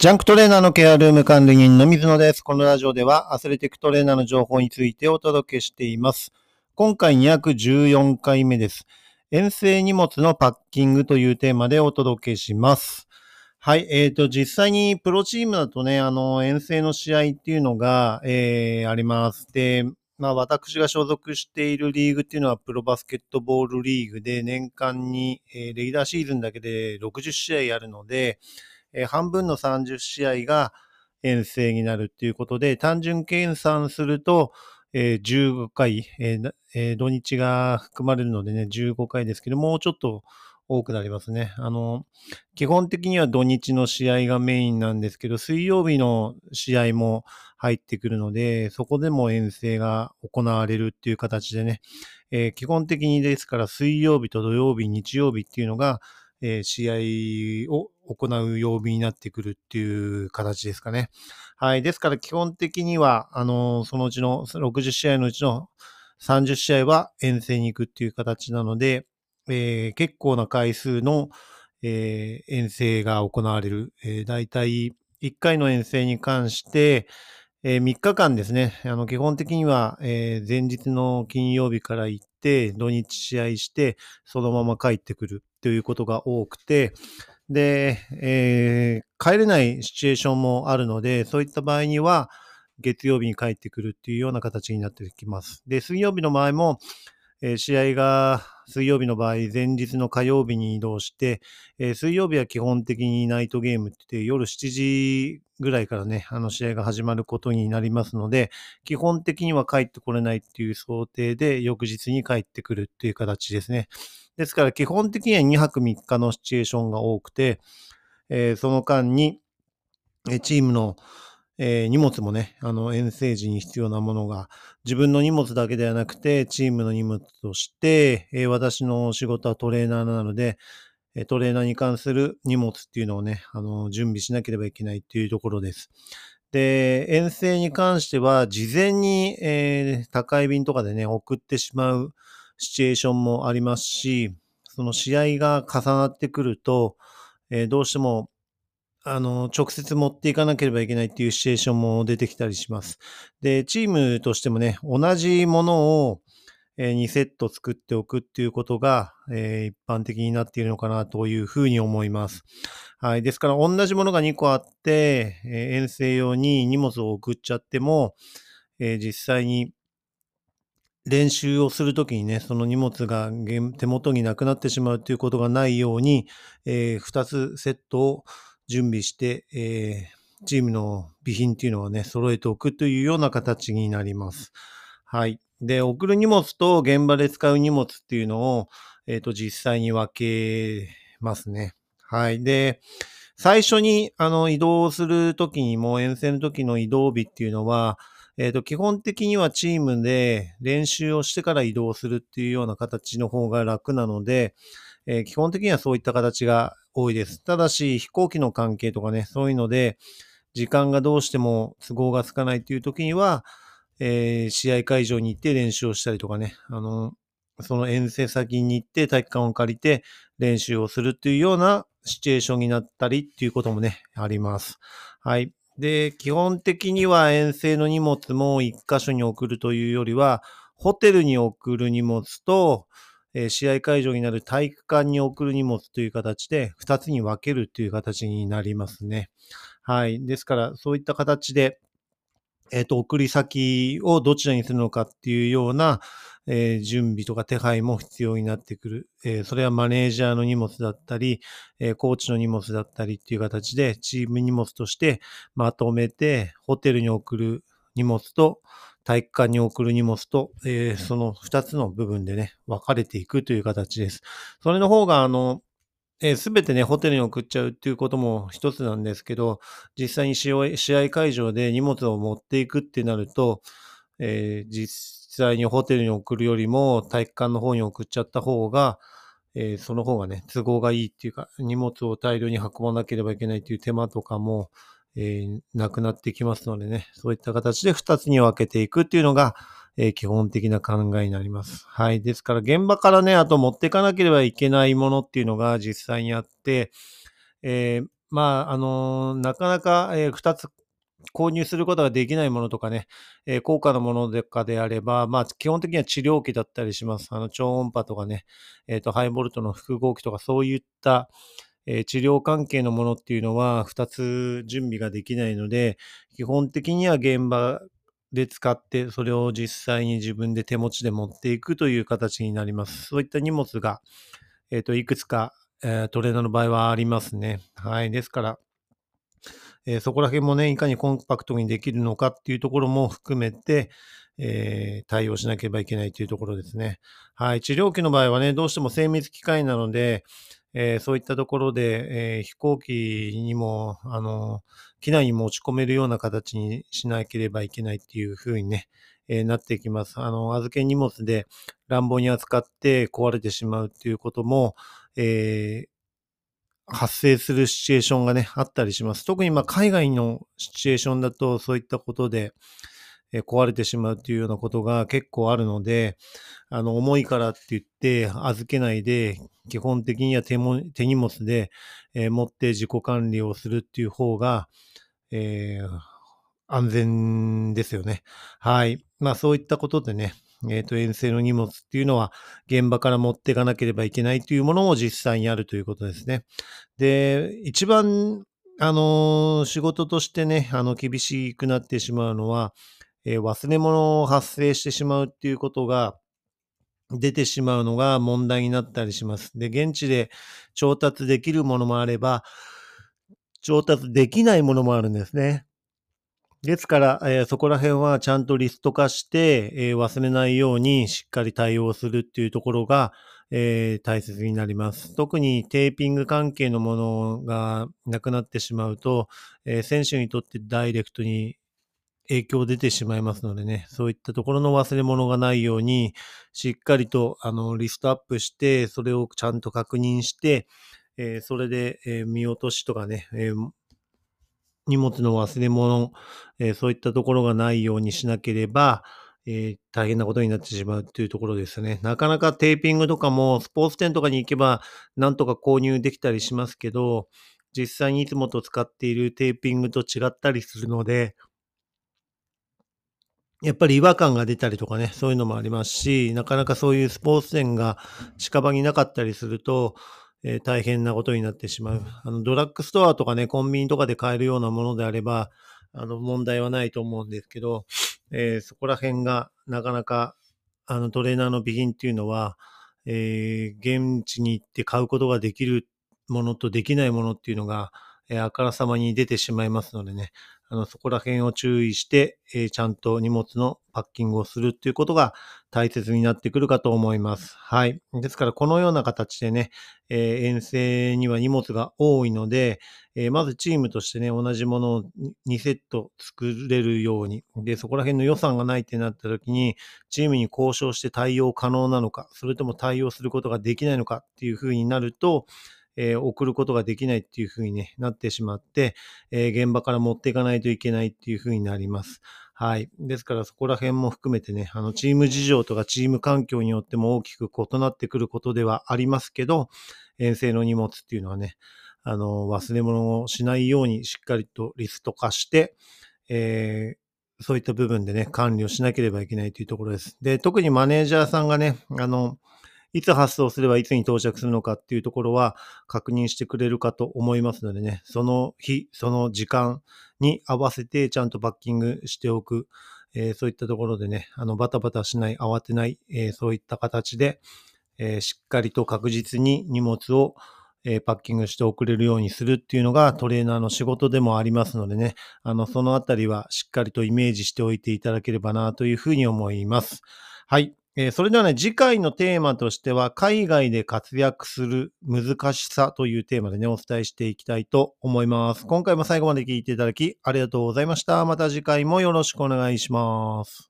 ジャンクトレーナーのケアルーム管理人の水野です。このラジオではアスレティックトレーナーの情報についてお届けしています。今回214回目です。遠征荷物のパッキングというテーマでお届けします。はい。えっ、と、実際にプロチームだとね、あの、遠征の試合っていうのが、えーあります。で、まあ、私が所属しているリーグっていうのはプロバスケットボールリーグで年間に、えーレギュラーシーズンだけで60試合あるので、えー半分の30試合が遠征になるっていうことで、単純計算すると、えー15回、えーえー土日が含まれるのでね、15回ですけど、もうちょっと多くなりますね。あの、基本的には土日の試合がメインなんですけど、水曜日の試合も入ってくるので、そこでも遠征が行われるっていう形でね、えー基本的にですから水曜日と土曜日、日曜日っていうのが、えー試合を行う曜日になってくるっていう形ですかね。はい。ですから基本的には、あの、そのうちの60試合のうちの30試合は遠征に行くっていう形なので、えー結構な回数の、えー遠征が行われる。えー、大体1回の遠征に関して、え3日間ですね。あの、基本的には、えー前日の金曜日から行って、土日試合して、そのまま帰ってくるということが多くて、で、えー帰れないシチュエーションもあるので、そういった場合には、月曜日に帰ってくるっていうような形になってきます。で、水曜日の場合も、えー試合が水曜日の場合、前日の火曜日に移動して、えー水曜日は基本的にナイトゲームって言って夜7時ぐらいからね、あの試合が始まることになりますので、基本的には帰ってこれないっていう想定で、翌日に帰ってくるっていう形ですね。ですから基本的には2泊3日のシチュエーションが多くて、えーその間に、チームの、えー荷物もね、あの遠征時に必要なものが、自分の荷物だけではなくて、チームの荷物として、えー私の仕事はトレーナーなので、えトレーナーに関する荷物っていうのをね、あの準備しなければいけないっていうところです。で、遠征に関しては、事前に、えー宅配便とかでね、送ってしまうシチュエーションもありますし、その試合が重なってくると、えーどうしても、あの、直接持っていかなければいけないっていうシチュエーションも出てきたりします。で、チームとしてもね、同じものを、2セット作っておくっていうことが、えー一般的になっているのかなというふうに思います。はい。ですから、同じものが2個あって、えー遠征用に荷物を送っちゃっても、えー実際に練習をするときにね、その荷物が手元になくなってしまうということがないように、え2つセットを準備して、えーチームの備品っていうのはね、揃えておくというような形になります。はい。で、送る荷物と現場で使う荷物っていうのを、えっ、と、実際に分けますね。はい。で、最初に、あの、移動するときにも、遠征の時の移動日っていうのは、えっ、と、基本的にはチームで練習をしてから移動するっていうような形の方が楽なので、えー基本的にはそういった形が多いです。ただし、飛行機の関係とかね、そういうので、時間がどうしても都合がつかないっていう時には、えー試合会場に行って練習をしたりとかね、あの、その遠征先に行って体育館を借りて練習をするっていうようなシチュエーションになったりっていうこともね、あります。はい。で、基本的には遠征の荷物も一箇所に送るというよりは、ホテルに送る荷物と、えー試合会場になる体育館に送る荷物という形で、二つに分けるという形になりますね。はい。ですから、そういった形で、えっ、と、送り先をどちらにするのかっていうような、えー準備とか手配も必要になってくる。えーそれはマネージャーの荷物だったり、えーコーチの荷物だったりっていう形で、チーム荷物としてまとめて、ホテルに送る荷物と、体育館に送る荷物と、えーその二つの部分でね、分かれていくという形です。それの方が、あの、すべてね、ホテルに送っちゃうっていうことも一つなんですけど、実際に試合試合会場で荷物を持っていくってなると、えー実際にホテルに送るよりも体育館の方に送っちゃった方が、えーその方がね、都合がいいっていうか、荷物を大量に運ばなければいけないっていう手間とかも、えーなくなってきますのでね、そういった形で2つに分けていくっていうのが、えー基本的な考えになります。はい。ですから、現場からね、あと持っていかなければいけないものっていうのが実際にあって、えーまあ、あのなかなか、え、2つ購入することができないものとかね、えー、高価なものでかであれば、まあ、基本的には治療器だったりします。あの、超音波とかね、えっ、ー、と、ハイボルトの複合機とか、そういった、え、治療関係のものっていうのは、2つ準備ができないので、基本的には現場で使って、それを実際に自分で手持ちで持っていくという形になります。そういった荷物が、えっ、と、いくつか、えトレーナーの場合はありますね。はい。ですから、えー、そこら辺もね、いかにコンパクトにできるのかっていうところも含めて、えー、対応しなければいけないというところですね。はい。治療器の場合はね、どうしても精密機械なので、えー、そういったところで、えー、飛行機にも、あの、機内に持ち込めるような形にしなければいけないっていうふうにね、えー、なってきます。あの、預け荷物で乱暴に扱って壊れてしまうっていうことも、え発生するシチュエーションがね、あったりします。特にまあ海外のシチュエーションだとそういったことで、壊れてしまうっていうようなことが結構あるので、あの、重いからって言って預けないで、基本的には手も手荷物で、えー、持って自己管理をするっていう方が、えー、安全ですよね。はい。まあそういったことでね、えっ、ー、と、遠征の荷物っていうのは現場から持っていかなければいけないというものも実際にあるということですね。で、一番、あの、仕事としてね、あの、厳しくなってしまうのは、えー、忘れ物を発生してしまうっていうことが出てしまうのが問題になったりします。で、現地で調達できるものもあれば、調達できないものもあるんですね。ですから、えー、そこら辺はちゃんとリスト化して、えー、忘れないようにしっかり対応するっていうところが、えー、大切になります。特にテーピング関係のものがなくなってしまうと、え選手にとってダイレクトに影響出てしまいますのでね、そういったところの忘れ物がないように、しっかりとあのリストアップして、それをちゃんと確認して、えそれで、え見落としとかね、え荷物の忘れ物、え、そういったところがないようにしなければ、え、大変なことになってしまうというところですね。なかなかテーピングとかもスポーツ店とかに行けばなんとか購入できたりしますけど、実際にいつもと使っているテーピングと違ったりするので、やっぱり違和感が出たりとかね、そういうのもありますし、なかなかそういうスポーツ店が近場になかったりすると、えー、大変なことになってしまう。あの、ドラッグストアとかね、コンビニとかで買えるようなものであれば、あの、問題はないと思うんですけど、えー、そこら辺がなかなか、あの、トレーナーの備品っていうのは、えー、現地に行って買うことができるものとできないものっていうのが、えー、あからさまに出てしまいますのでね、あの、そこら辺を注意して、えー、ちゃんと荷物のパッキングをするっていうことが大切になってくるかと思います。はい。ですから、このような形でね、えー、遠征には荷物が多いので、えー、まずチームとしてね、同じものを2セット作れるように、で、そこら辺の予算がないってなった時に、チームに交渉して対応可能なのか、それとも対応することができないのかっていうふうになると、えー、送ることができないっていうふうに、ね、なってしまって、えー、現場から持っていかないといけないっていうふうになります。はい。ですからそこら辺も含めてね、あの、チーム事情とかチーム環境によっても大きく異なってくることではありますけど、遠征の荷物っていうのはね、あの、忘れ物をしないようにしっかりとリスト化して、えー、そういった部分でね、管理をしなければいけないというところです。で、特にマネージャーさんがね、あの、いつ発送すればいつに到着するのかっていうところは確認してくれるかと思いますのでね、その日、その時間に合わせてちゃんとバッキングしておく、えー、そういったところでね、あのバタバタしない、慌てない、えー、そういった形で、えー、しっかりと確実に荷物をえー、パッキングして送れるようにするっていうのがトレーナーの仕事でもありますのでね、あの、そのあたりはしっかりとイメージしておいていただければなというふうに思います。はい。えー、それではね、次回のテーマとしては、海外で活躍する難しさというテーマでね、お伝えしていきたいと思います。今回も最後まで聞いていただき、ありがとうございました。また次回もよろしくお願いします。